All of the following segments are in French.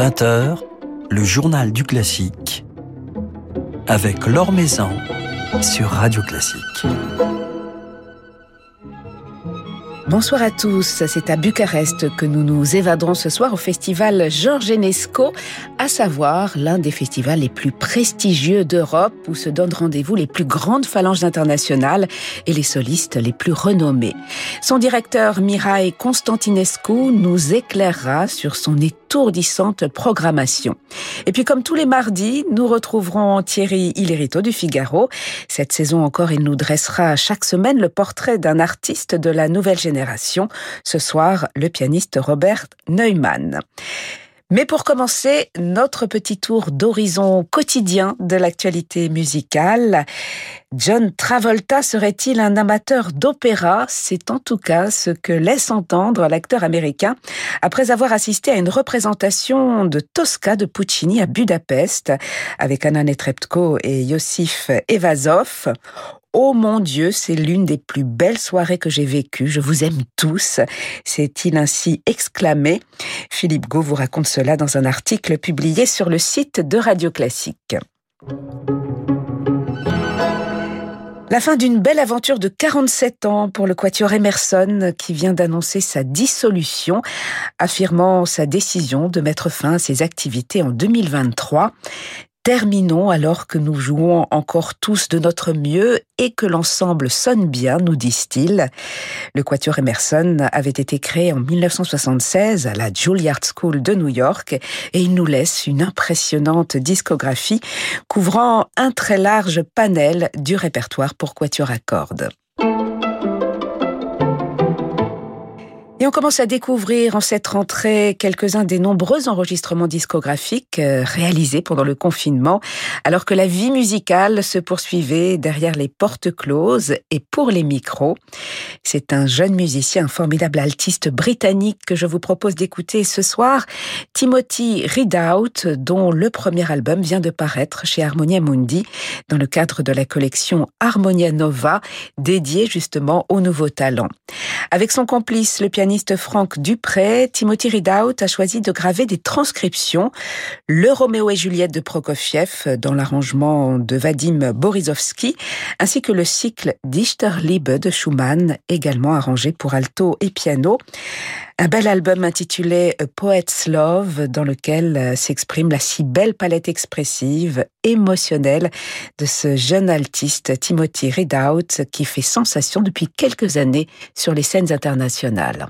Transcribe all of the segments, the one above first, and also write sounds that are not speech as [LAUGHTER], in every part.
20h, le journal du classique avec Laure Maison sur Radio Classique. Bonsoir à tous, c'est à Bucarest que nous nous évaderons ce soir au festival Georges Enesco, à savoir l'un des festivals les plus prestigieux d'Europe où se donnent rendez-vous les plus grandes phalanges internationales et les solistes les plus renommés. Son directeur Mirai Constantinescu nous éclairera sur son programmation. Et puis comme tous les mardis, nous retrouverons Thierry Illerito du Figaro. Cette saison encore, il nous dressera chaque semaine le portrait d'un artiste de la nouvelle génération ce soir, le pianiste Robert Neumann. Mais pour commencer, notre petit tour d'horizon quotidien de l'actualité musicale. John Travolta serait-il un amateur d'opéra? C'est en tout cas ce que laisse entendre l'acteur américain après avoir assisté à une représentation de Tosca de Puccini à Budapest avec Anna Netrebko et Yosif Evazov. Oh mon Dieu, c'est l'une des plus belles soirées que j'ai vécues. Je vous aime tous. C'est-il ainsi exclamé. Philippe Gau vous raconte cela dans un article publié sur le site de Radio Classique. La fin d'une belle aventure de 47 ans pour le Quatuor Emerson qui vient d'annoncer sa dissolution, affirmant sa décision de mettre fin à ses activités en 2023. Terminons alors que nous jouons encore tous de notre mieux et que l'ensemble sonne bien, nous disent-ils. Le Quatuor Emerson avait été créé en 1976 à la Juilliard School de New York et il nous laisse une impressionnante discographie couvrant un très large panel du répertoire pour Quatuor à cordes. Et on commence à découvrir en cette rentrée quelques-uns des nombreux enregistrements discographiques euh, réalisés pendant le confinement, alors que la vie musicale se poursuivait derrière les portes closes et pour les micros. C'est un jeune musicien, un formidable altiste britannique que je vous propose d'écouter ce soir, Timothy Ridout, dont le premier album vient de paraître chez Harmonia Mundi dans le cadre de la collection Harmonia Nova, dédiée justement aux nouveaux talents. Avec son complice, le pianiste Franck Dupré, Timothy Ridout a choisi de graver des transcriptions. Le Roméo et Juliette de Prokofiev dans l'arrangement de Vadim Borisovski, ainsi que le cycle Dichterliebe de Schumann, également arrangé pour alto et piano. Un bel album intitulé Poet's Love, dans lequel euh, s'exprime la si belle palette expressive, émotionnelle de ce jeune altiste Timothy Ridout qui fait sensation depuis quelques années sur les scènes internationales.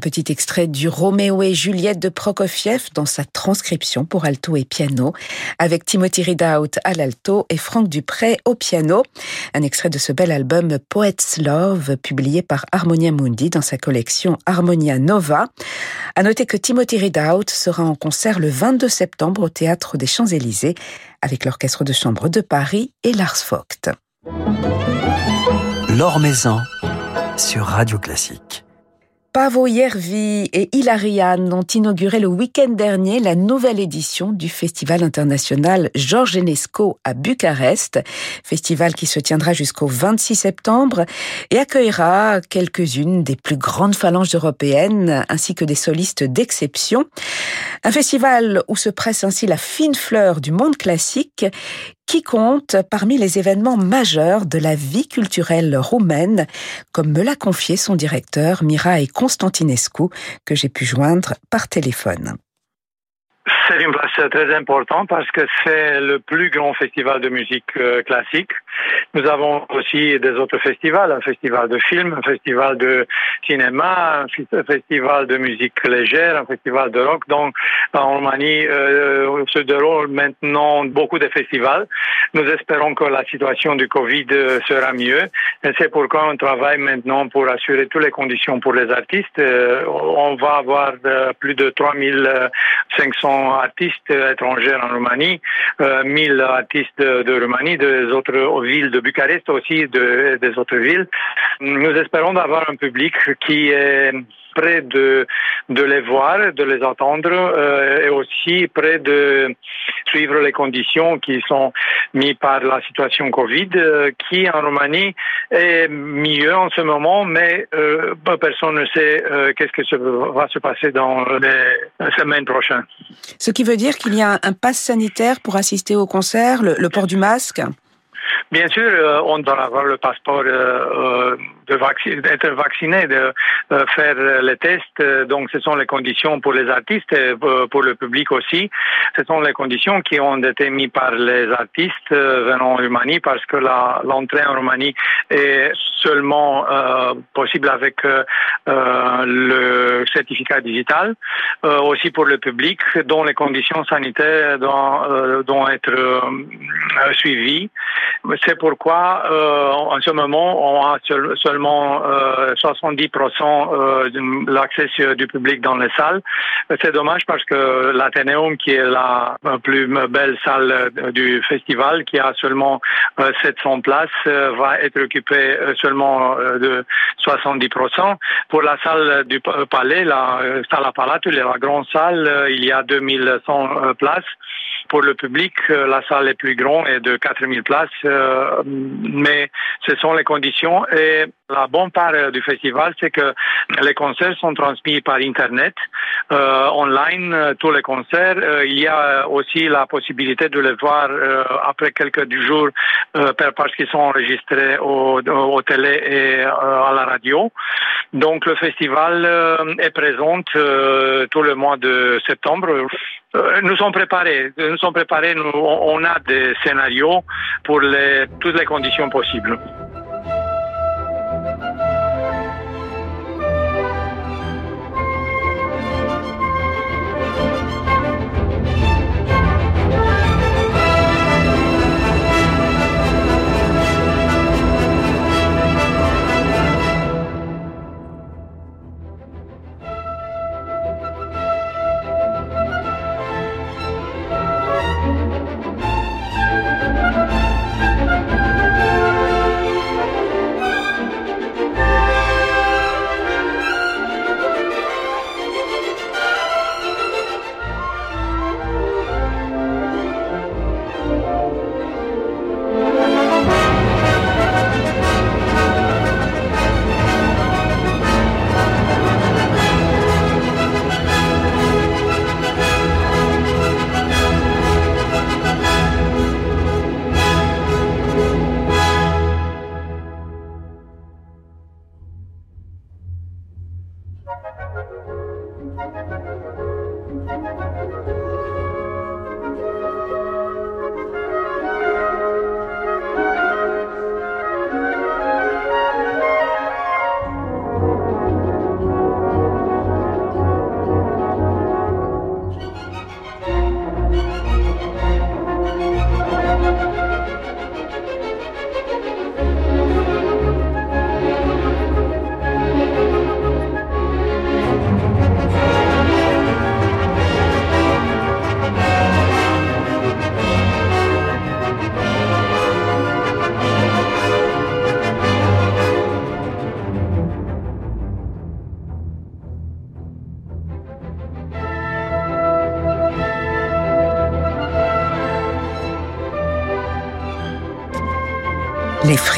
Petit extrait du Roméo et Juliette de Prokofiev dans sa transcription pour alto et piano, avec Timothy Ridout à l'alto et Franck Dupré au piano. Un extrait de ce bel album Poets Love, publié par Harmonia Mundi dans sa collection Harmonia Nova. À noter que Timothy Ridout sera en concert le 22 septembre au Théâtre des Champs-Élysées avec l'Orchestre de Chambre de Paris et Lars Vogt. Maison sur Radio Classique. Pavo Yervi et Hilarian ont inauguré le week-end dernier la nouvelle édition du Festival international Georges Enesco à Bucarest, festival qui se tiendra jusqu'au 26 septembre et accueillera quelques-unes des plus grandes phalanges européennes ainsi que des solistes d'exception. Un festival où se presse ainsi la fine fleur du monde classique qui compte parmi les événements majeurs de la vie culturelle roumaine, comme me l'a confié son directeur Mirae Constantinescu, que j'ai pu joindre par téléphone. C'est une place très importante parce que c'est le plus grand festival de musique euh, classique. Nous avons aussi des autres festivals, un festival de films, un festival de cinéma, un festival de musique légère, un festival de rock. Donc, en Roumanie euh, se déroule maintenant beaucoup de festivals. Nous espérons que la situation du Covid euh, sera mieux. Et c'est pourquoi on travaille maintenant pour assurer toutes les conditions pour les artistes. Euh, on va avoir plus de 3500 artistes étrangers en Roumanie, 1000 artistes de, Roumanie, des autres ville de Bucarest aussi, de, des autres villes. Nous espérons d'avoir un public qui est près de, de les voir, de les entendre euh, et aussi près de suivre les conditions qui sont mises par la situation Covid, euh, qui en Roumanie est mieux en ce moment, mais euh, personne ne sait qu'est-ce que va se passer dans les semaines prochaines. Ce qui veut dire qu'il y a un pass sanitaire pour assister au concert, le port du masque? Bien sûr, on doit avoir le passeport euh, euh, d'être vacciné, de faire les tests. Donc, ce sont les conditions pour les artistes et pour le public aussi. Ce sont les conditions qui ont été mises par les artistes venant en Roumanie parce que l'entrée en Roumanie est seulement possible avec le certificat digital. aussi pour le public, dont les conditions sanitaires doivent être suivies. C'est pourquoi, euh, en ce moment, on a seulement 70% euh, euh, de l'accès du public dans les salles. C'est dommage parce que l'Athénéum, qui est la plus belle salle du festival, qui a seulement 700 places, va être occupé seulement de 70%. Pour la salle du palais, la salle à Palatul, la grande salle, il y a 2100 places. Pour le public, la salle est plus grande et de 4000 places euh, mais ce sont les conditions. Et la bonne part euh, du festival, c'est que les concerts sont transmis par Internet, euh, online, tous les concerts. il y a aussi la possibilité de les voir après quelques jours parce qu'ils sont enregistrés au, télé et à la radio. Donc le festival est présent tout le mois de septembre. Nous sommes préparés. Nous sommes préparés. Nous, on a des scénarios pour les, toutes les conditions possibles.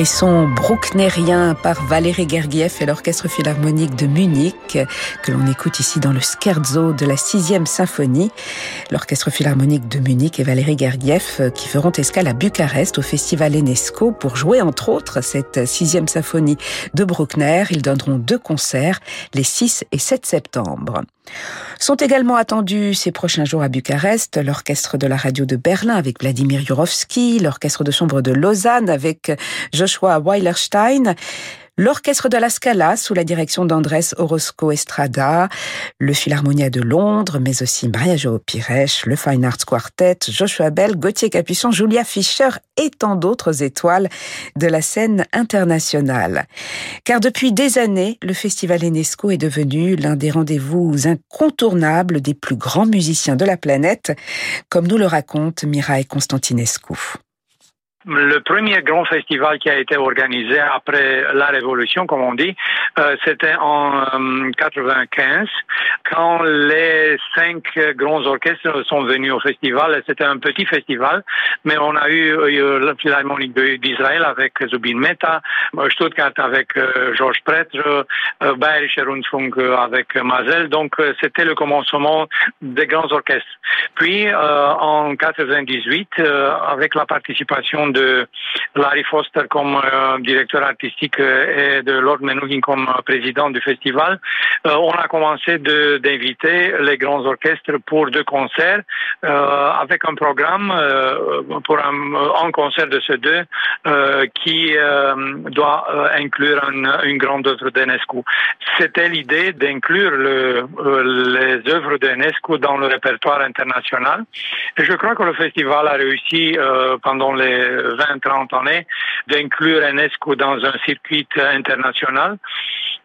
Les frissons brucknériens par Valérie Gergiev et l'Orchestre Philharmonique de Munich, que l'on écoute ici dans le scherzo de la sixième symphonie. L'Orchestre Philharmonique de Munich et Valérie Gergiev qui feront escale à Bucarest au Festival Enesco pour jouer entre autres cette sixième symphonie de Bruckner. Ils donneront deux concerts les 6 et 7 septembre. Sont également attendus ces prochains jours à Bucarest l'orchestre de la radio de Berlin avec Vladimir Jurovski, l'orchestre de chambre de Lausanne avec Weilerstein, l'Orchestre de la Scala sous la direction d'Andrés Orozco Estrada, le Philharmonia de Londres, mais aussi Maria Jo Pires, le Fine Arts Quartet, Joshua Bell, Gauthier Capuçon, Julia Fischer et tant d'autres étoiles de la scène internationale. Car depuis des années, le Festival Enesco est devenu l'un des rendez-vous incontournables des plus grands musiciens de la planète, comme nous le raconte Mireille Constantinescu. Le premier grand festival qui a été organisé après la Révolution, comme on dit, euh, c'était en 95, quand les cinq grands orchestres sont venus au festival. C'était un petit festival, mais on a eu, eu la Philharmonique d'Israël avec Zubin Mehta, Stuttgart avec euh, Georges Prêtre, euh, Bayerische Rundfunk avec Mazel. Donc c'était le commencement des grands orchestres. Puis en 98, avec la participation de Larry Foster comme euh, directeur artistique euh, et de Lord Menuhin comme président du festival, euh, on a commencé d'inviter les grands orchestres pour deux concerts avec un programme pour un, concert de ces deux qui doit inclure une, grande œuvre d'Enescu. C'était l'idée d'inclure le, les œuvres d'Enescu dans le répertoire international. Et je crois que le festival a réussi pendant les 20-30 années d'inclure UNESCO dans un circuit international.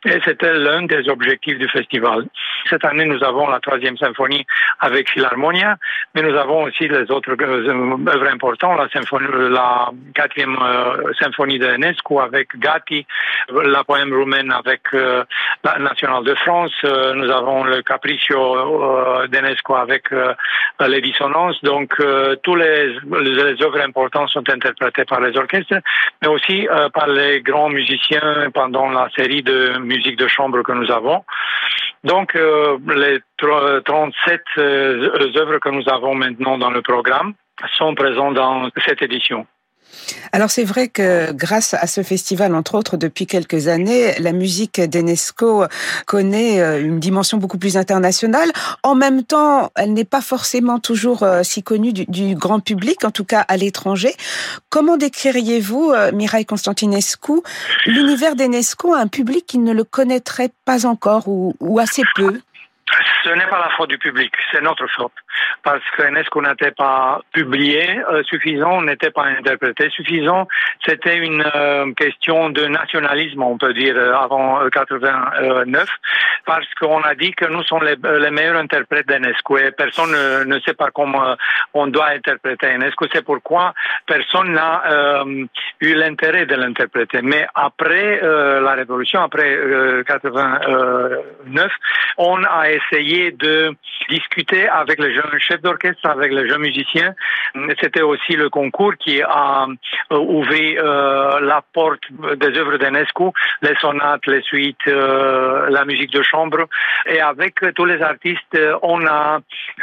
Et c'était l'un des objectifs du festival. Cette année, nous avons la troisième symphonie avec Philharmonia, mais nous avons aussi les autres euh, œuvres importantes, la, quatrième euh, symphonie de UNESCO avec Gatti, la poème roumaine avec euh, la nationale de France, nous avons le Capriccio d'Enesco avec les dissonances. Donc, tous les, les œuvres importantes sont interprétées par les orchestres, mais aussi par les grands musiciens pendant la série de musique de chambre que nous avons. Donc, euh, les 37 euh, œuvres que nous avons maintenant dans le programme sont présentes dans cette édition. Alors c'est vrai que grâce à ce festival, entre autres depuis quelques années, la musique d'Enesco connaît euh, une dimension beaucoup plus internationale. En même temps, elle n'est pas forcément toujours euh, si connue du, grand public, en tout cas à l'étranger. Comment décririez-vous, euh, Mireille Constantinescu, l'univers d'Enesco à un public qui ne le connaîtrait pas encore ou assez peu? Ce n'est pas la faute du public, c'est notre faute. Parce que qu'on n'était pas publié euh, suffisant, n'était pas interprété suffisant. C'était une euh, question de nationalisme, on peut dire, euh, avant 89, parce qu'on a dit que nous sommes les, meilleurs interprètes d'Enesco et personne ne, sait pas comment on doit interpréter Enesco. C'est pourquoi personne n'a eu l'intérêt de l'interpréter. Mais après la Révolution, après 89, on a essayé de discuter avec les un chef d'orchestre avec les jeunes musiciens. C'était aussi le concours qui a ouvert la porte des œuvres d'Enescu, les sonates, les suites, la musique de chambre. Et avec tous les artistes, on a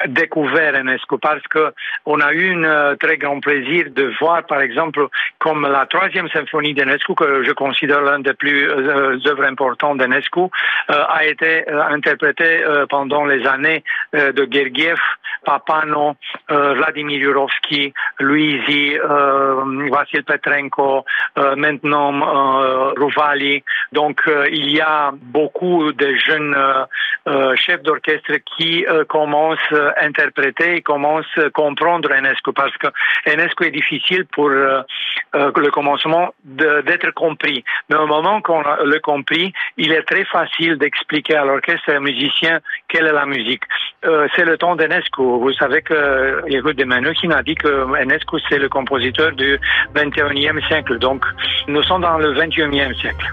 découvert Enescu parce que on a eu un très grand plaisir de voir, par exemple, comme la troisième symphonie d'Enescu, que je considère l'un des plus œuvres importantes d'Enescu, a été interprétée pendant les années de Gergiev, Papano, Vladimir Jurovski, Luisi, Vassil Petrenko, maintenant Rouvali. Donc il y a beaucoup de jeunes chefs d'orchestre qui commencent à interpréter, commencent à comprendre Enescu parce que Enescu est difficile pour le commencement d'être compris. Mais au moment qu'on le compris, il est très facile d'expliquer à l'orchestre et aux musiciens quelle est la musique. c'est le temps Vous savez que Yehud qui a dit que Enescu c'est le compositeur du 21e siècle. Donc nous sommes dans le 21e siècle.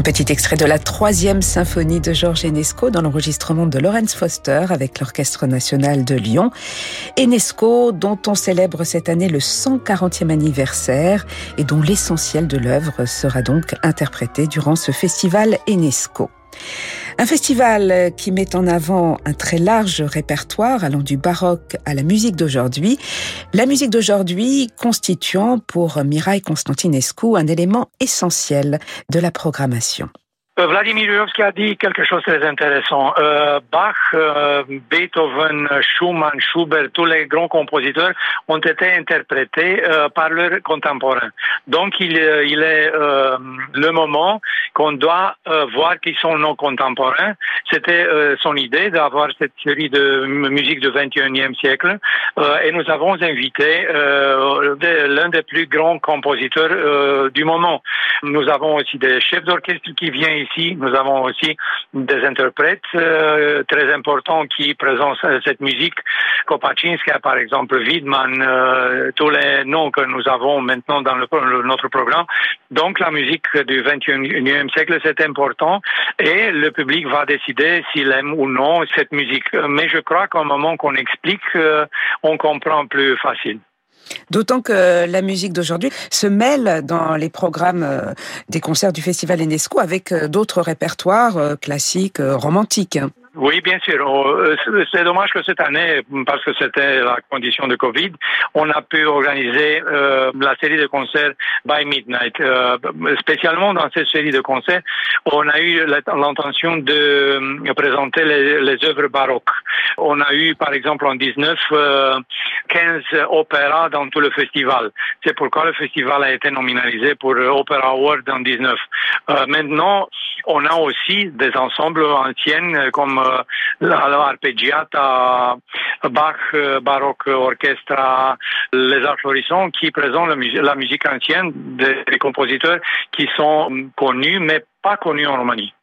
Un petit extrait de la troisième symphonie de Georges Enesco dans l'enregistrement de Lawrence Foster avec l'Orchestre national de Lyon. Enesco, dont on célèbre cette année le 140e anniversaire et dont l'essentiel de l'œuvre sera donc interprété durant ce festival Enesco. Un festival qui met en avant un très large répertoire allant du baroque à la musique d'aujourd'hui. La musique d'aujourd'hui constituant pour Mireille Constantinescu un élément essentiel de la programmation. Euh, Vladimir Jurovski a dit quelque chose de très intéressant. Euh, Bach, euh, Beethoven, Schumann, Schubert, tous les grands compositeurs ont été interprétés par leurs contemporains. Donc il, il est le moment qu'on doit voir qui sont nos contemporains. C'était son idée d'avoir cette série de musique du 21e siècle et nous avons invité l'un des plus grands compositeurs du moment. Nous avons aussi des chefs d'orchestre qui viennent ici nous avons aussi des interprètes euh, très importants qui présentent cette musique. Kopaczynska, par exemple, Widman, euh, tous les noms que nous avons maintenant dans notre programme. Donc la musique du 21e siècle, c'est important et le public va décider s'il aime ou non cette musique. Mais je crois qu'au moment qu'on explique, euh, on comprend plus facile. D'autant que la musique d'aujourd'hui se mêle dans les programmes euh, des concerts du Festival Enesco avec euh, d'autres répertoires euh, classiques, romantiques. Oui, bien sûr. Euh, c'est dommage que cette année, parce que c'était la condition de Covid, on a pu organiser euh, la série de concerts by Midnight. Euh, spécialement dans cette série de concerts, on a eu l'intention de présenter les, les, œuvres baroques. On a eu, par exemple, en 19, 15 opéras dans tout le festival. C'est pourquoi le festival a été nominalisé pour Opera Award en 19. maintenant, on a aussi des ensembles anciens comme l'arpeggiata, Bach, baroque, orchestre, les florissants qui présentent la musique ancienne des compositeurs qui sont connus mais pas connus en Roumanie.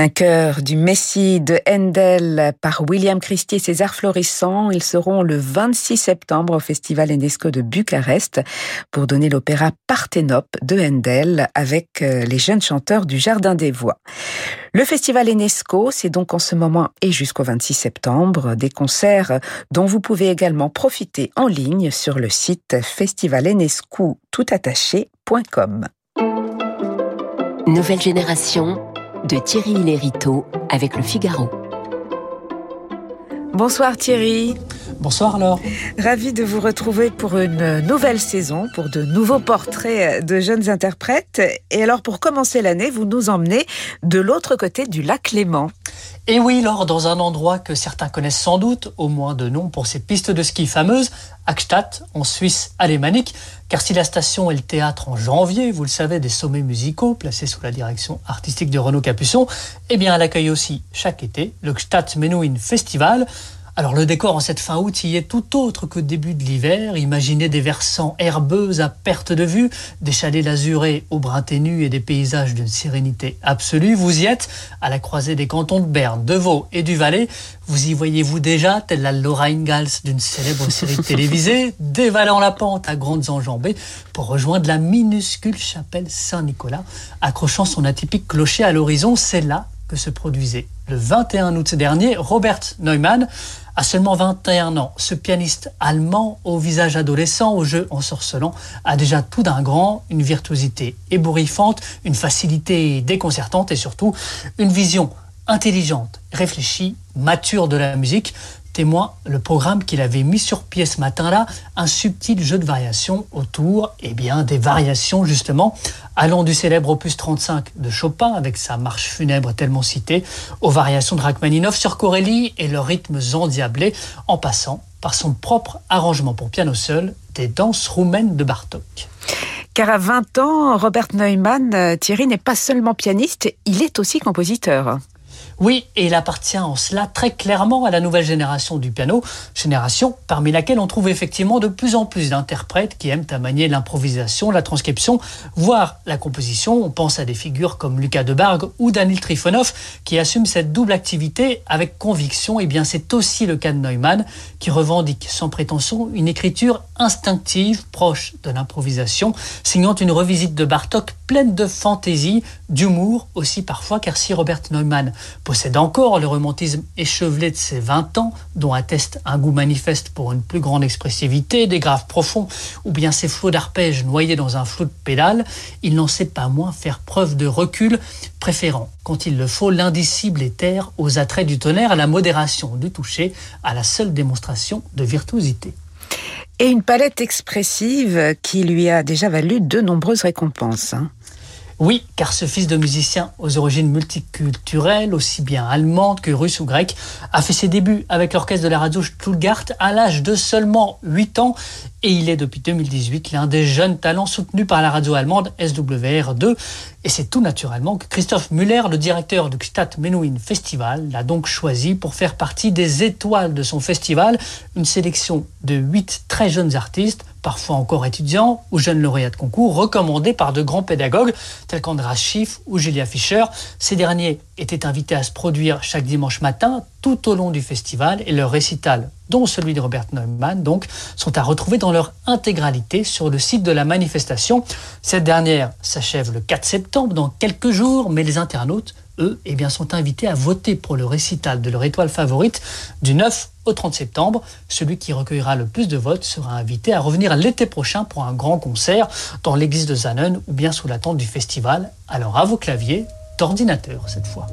Un chœur du Messie de Handel par William Christie et ses arts florissants. Ils seront le 26 septembre au Festival Enesco de Bucarest pour donner l'opéra Parthénope de Handel avec euh, les jeunes chanteurs du Jardin des Voix. Le Festival Enesco, c'est donc en ce moment et jusqu'au 26 septembre des concerts dont vous pouvez également profiter en ligne sur le site festivalenesco.toutattaché.com. Nouvelle génération de Thierry Lériteau avec le Figaro. Bonsoir Thierry. Bonsoir Laure. Ravi de vous retrouver pour une nouvelle saison, pour de nouveaux portraits de jeunes interprètes. Et alors pour commencer l'année, vous nous emmenez de l'autre côté du lac Léman. Et oui, Laure, dans un endroit que certains connaissent sans doute, au moins de nom pour ses pistes de ski fameuses, Akstadt, en Suisse alémanique, car si la station est le théâtre en janvier, vous le savez, des sommets musicaux placés sous la direction artistique de Renaud Capuçon, eh bien elle accueille aussi chaque été le Gstaad Menuhin Festival, alors le décor en cette fin août y est tout autre que début de l'hiver. Imaginez des versants herbeux à perte de vue, des chalets lazurés au brin ténu et des paysages d'une sérénité absolue. Vous y êtes, à la croisée des cantons de Berne, de Vaud et du Valais. Vous y voyez-vous déjà, telle la Laura Ingalls d'une célèbre série télévisée, [LAUGHS] dévalant la pente à grandes enjambées pour rejoindre la minuscule chapelle Saint-Nicolas, accrochant son atypique clocher à l'horizon. C'est là que se produisait le 21 août dernier Robert Neumann, à seulement 21 ans, ce pianiste allemand au visage adolescent, au jeu ensorcelant, a déjà tout d'un grand, une virtuosité ébouriffante, une facilité déconcertante et surtout une vision intelligente, réfléchie, mature de la musique témoin le programme qu'il avait mis sur pied ce matin-là, un subtil jeu de variations autour eh bien, des variations justement, allant du célèbre opus 35 de Chopin avec sa marche funèbre tellement citée, aux variations de Rachmaninoff sur Corelli et leurs rythmes endiablés, en passant par son propre arrangement pour piano seul des danses roumaines de Bartok. Car à 20 ans, Robert Neumann, euh, Thierry n'est pas seulement pianiste, il est aussi compositeur. Oui, et il appartient en cela très clairement à la nouvelle génération du piano, génération parmi laquelle on trouve effectivement de plus en plus d'interprètes qui aiment à manier l'improvisation, la transcription, voire la composition. On pense à des figures comme Lucas Debargue ou Daniel Trifonov qui assument cette double activité avec conviction. Et eh bien c'est aussi le cas de Neumann qui revendique sans prétention une écriture instinctive, proche de l'improvisation, signant une revisite de Bartok pleine de fantaisie, d'humour aussi parfois, car si Robert Neumann possède encore le romantisme échevelé de ses 20 ans, dont atteste un goût manifeste pour une plus grande expressivité, des graves profonds, ou bien ses flots d'arpèges noyés dans un flot de pédales, il n'en sait pas moins faire preuve de recul, préférant, quand il le faut, l'indicible éther aux attraits du tonnerre, à la modération du toucher, à la seule démonstration de virtuosité et une palette expressive qui lui a déjà valu de nombreuses récompenses. Oui, car ce fils de musicien aux origines multiculturelles, aussi bien allemandes que russes ou grecques, a fait ses débuts avec l'orchestre de la radio Stuttgart à l'âge de seulement 8 ans et il est depuis 2018 l'un des jeunes talents soutenus par la radio allemande SWR2. Et c'est tout naturellement que Christophe Müller, le directeur du Stadt Menuhin Festival, l'a donc choisi pour faire partie des étoiles de son festival, une sélection de 8 très jeunes artistes parfois encore étudiants ou jeunes lauréats de concours, recommandés par de grands pédagogues tels qu'Andras Schiff ou Julia Fischer. Ces derniers étaient invités à se produire chaque dimanche matin tout au long du festival et leur récital, dont celui de Robert Neumann, donc, sont à retrouver dans leur intégralité sur le site de la manifestation. Cette dernière s'achève le 4 septembre, dans quelques jours, mais les internautes eux, eh bien, sont invités à voter pour le récital de leur étoile favorite du 9 au 30 septembre. Celui qui recueillera le plus de votes sera invité à revenir l'été prochain pour un grand concert dans l'église de Zanen ou bien sous la tente du festival. Alors à vos claviers, d'ordinateur cette fois.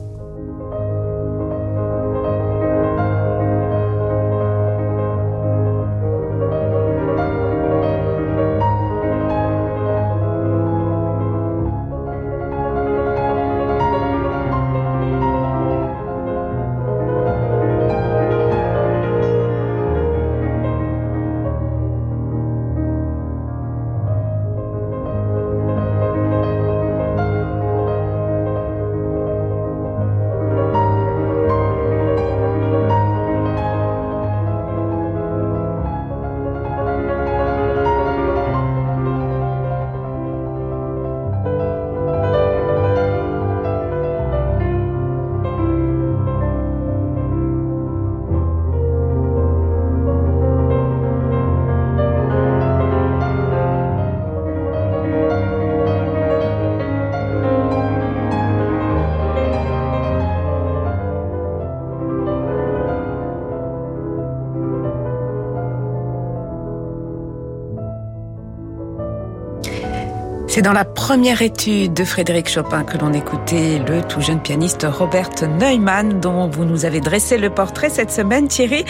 C'est dans la première étude de Frédéric Chopin que l'on écoutait le tout jeune pianiste Robert Neumann dont vous nous avez dressé le portrait cette semaine. Thierry,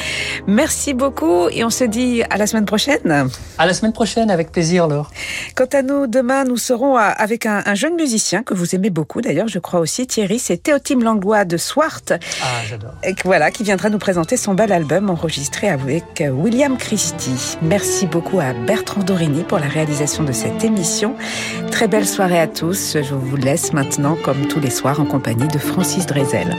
merci beaucoup et on se dit à la semaine prochaine. À la semaine prochaine, avec plaisir, Laure. Quant à nous, demain, nous serons avec un, jeune musicien que vous aimez beaucoup d'ailleurs, je crois aussi, Thierry, c'est Théotime Langlois de Swart. Ah, j'adore. Voilà, qui viendra nous présenter son bel album enregistré avec William Christie. Merci beaucoup à Bertrand Dorini pour la réalisation de cette émission. Très belle soirée à tous. Je vous laisse maintenant, comme tous les soirs, en compagnie de Francis Drezel.